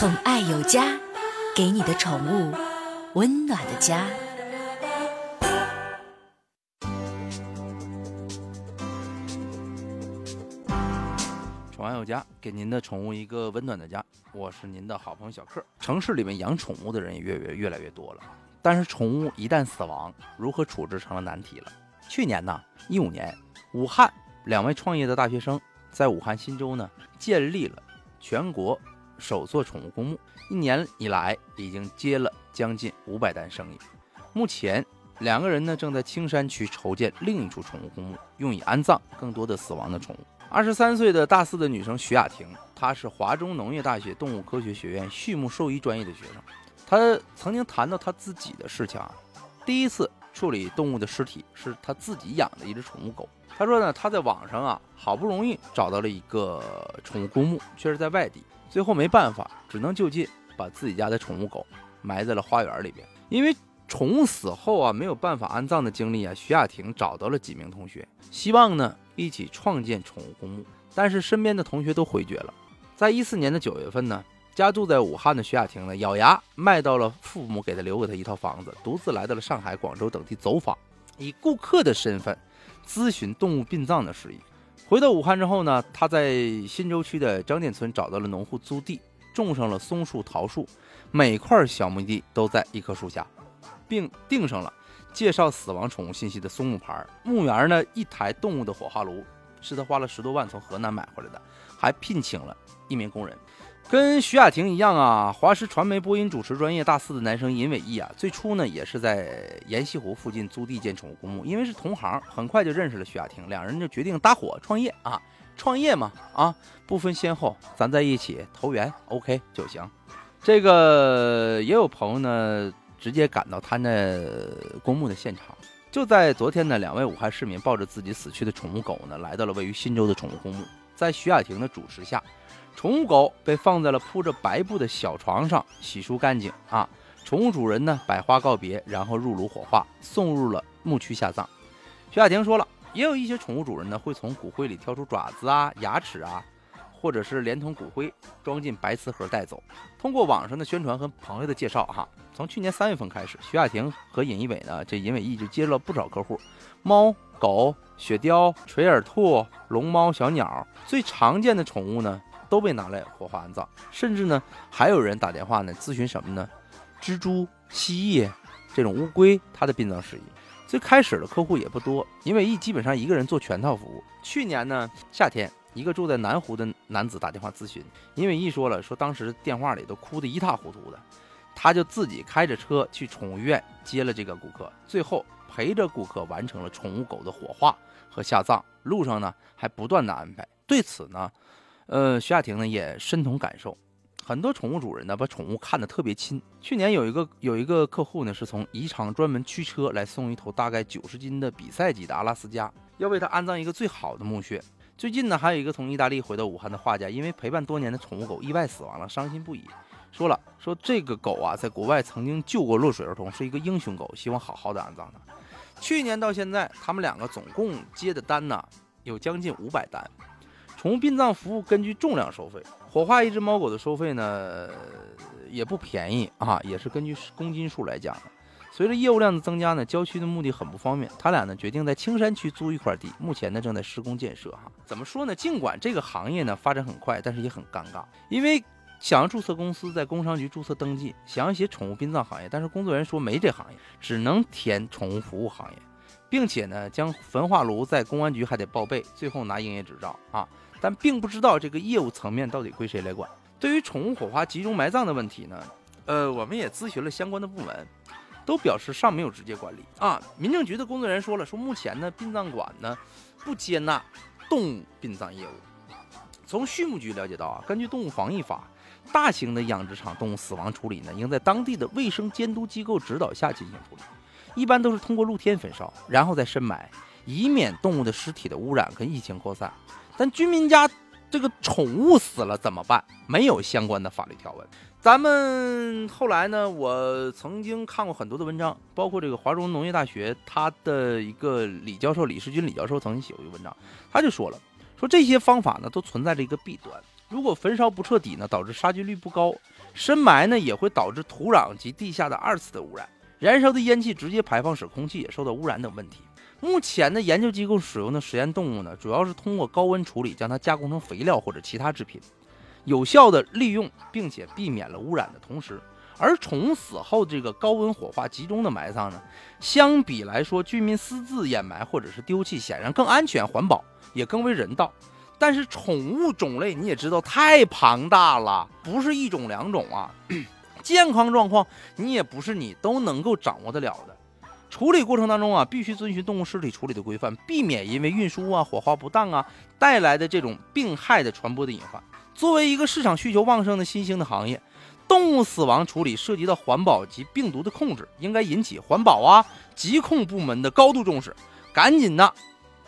宠爱有家，给你的宠物温暖的家。宠爱有家，给您的宠物一个温暖的家。我是您的好朋友小克。城市里面养宠物的人也越越越来越多了，但是宠物一旦死亡，如何处置成了难题了。去年呢，一五年，武汉两位创业的大学生在武汉新洲呢建立了全国首座宠物公墓，一年以来已经接了将近五百单生意。目前，两个人呢正在青山区筹建另一处宠物公墓，用以安葬更多的死亡的宠物。二十三岁的大四的女生徐雅婷，她是华中农业大学动物科学学院畜牧兽医专业的学生。她曾经谈到她自己的事情啊，第一次处理动物的尸体是他自己养的一只宠物狗。他说呢，他在网上啊好不容易找到了一个宠物公墓，却是在外地，最后没办法，只能就近把自己家的宠物狗埋在了花园里边。因为宠物死后啊没有办法安葬的经历啊，徐雅婷找到了几名同学，希望呢。一起创建宠物公墓，但是身边的同学都回绝了。在一四年的九月份呢，家住在武汉的徐雅婷呢，咬牙卖到了父母给她留给她一套房子，独自来到了上海、广州等地走访，以顾客的身份咨询动物殡葬的事宜。回到武汉之后呢，他在新洲区的张店村找到了农户租地，种上了松树、桃树，每块小墓地都在一棵树下，并钉上了。介绍死亡宠物信息的松木牌，墓园呢一台动物的火化炉，是他花了十多万从河南买回来的，还聘请了一名工人。跟徐雅婷一样啊，华师传媒播音主持专业大四的男生尹伟毅啊，最初呢也是在延西湖附近租地建宠物公墓，因为是同行，很快就认识了徐雅婷，两人就决定搭伙创业啊，创业嘛啊，不分先后，咱在一起投缘，OK 就行。这个也有朋友呢。直接赶到他那公墓的现场。就在昨天呢，两位武汉市民抱着自己死去的宠物狗呢，来到了位于新洲的宠物公墓。在徐雅婷的主持下，宠物狗被放在了铺着白布的小床上，洗漱干净啊。宠物主人呢，百花告别，然后入炉火化，送入了墓区下葬。徐雅婷说了，也有一些宠物主人呢，会从骨灰里挑出爪子啊、牙齿啊。或者是连同骨灰装进白瓷盒带走。通过网上的宣传和朋友的介绍，哈，从去年三月份开始，徐雅婷和尹一伟呢，这尹伟一就接了不少客户，猫、狗、雪貂、垂耳兔、龙猫、小鸟，最常见的宠物呢，都被拿来火化安葬。甚至呢，还有人打电话呢咨询什么呢？蜘蛛、蜥蜴这种乌龟，它的殡葬事宜。最开始的客户也不多，尹伟一基本上一个人做全套服务。去年呢，夏天。一个住在南湖的男子打电话咨询，因为一说了，说当时电话里都哭得一塌糊涂的，他就自己开着车去宠物医院接了这个顾客，最后陪着顾客完成了宠物狗的火化和下葬，路上呢还不断的安排。对此呢，呃，徐亚婷呢也深同感受，很多宠物主人呢把宠物看得特别亲。去年有一个有一个客户呢是从宜昌专门驱车来送一头大概九十斤的比赛级的阿拉斯加，要为它安葬一个最好的墓穴。最近呢，还有一个从意大利回到武汉的画家，因为陪伴多年的宠物狗意外死亡了，伤心不已。说了说这个狗啊，在国外曾经救过落水儿童，是一个英雄狗，希望好好的安葬它。去年到现在，他们两个总共接的单呢，有将近五百单。宠物殡葬服务根据重量收费，火化一只猫狗的收费呢，也不便宜啊，也是根据公斤数来讲的。随着业务量的增加呢，郊区的墓地很不方便。他俩呢决定在青山区租一块地，目前呢正在施工建设。哈，怎么说呢？尽管这个行业呢发展很快，但是也很尴尬。因为想要注册公司，在工商局注册登记，想要写宠物殡葬行业，但是工作人员说没这行业，只能填宠物服务行业，并且呢将焚化炉在公安局还得报备，最后拿营业执照啊。但并不知道这个业务层面到底归谁来管。对于宠物火化集中埋葬的问题呢，呃，我们也咨询了相关的部门。都表示尚没有直接管理啊！民政局的工作人员说了，说目前呢，殡葬馆呢不接纳动物殡葬业务。从畜牧局了解到啊，根据动物防疫法，大型的养殖场动物死亡处理呢，应在当地的卫生监督机构指导下进行处理，一般都是通过露天焚烧，然后再深埋，以免动物的尸体的污染跟疫情扩散。但居民家这个宠物死了怎么办？没有相关的法律条文。咱们后来呢？我曾经看过很多的文章，包括这个华中农业大学他的一个李教授李世军李教授曾经写过一个文章，他就说了，说这些方法呢都存在着一个弊端，如果焚烧不彻底呢，导致杀菌率不高；深埋呢，也会导致土壤及地下的二次的污染。燃烧的烟气直接排放，使空气也受到污染等问题。目前的研究机构使用的实验动物呢，主要是通过高温处理，将它加工成肥料或者其他制品，有效的利用，并且避免了污染的同时，而宠物死后这个高温火化集中的埋葬呢，相比来说，居民私自掩埋或者是丢弃，显然更安全、环保，也更为人道。但是宠物种类你也知道太庞大了，不是一种两种啊，健康状况你也不是你都能够掌握得了的。处理过程当中啊，必须遵循动物尸体处理的规范，避免因为运输啊、火化不当啊带来的这种病害的传播的隐患。作为一个市场需求旺盛的新兴的行业，动物死亡处理涉及到环保及病毒的控制，应该引起环保啊、疾控部门的高度重视，赶紧的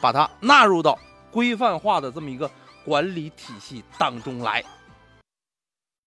把它纳入到规范化的这么一个管理体系当中来。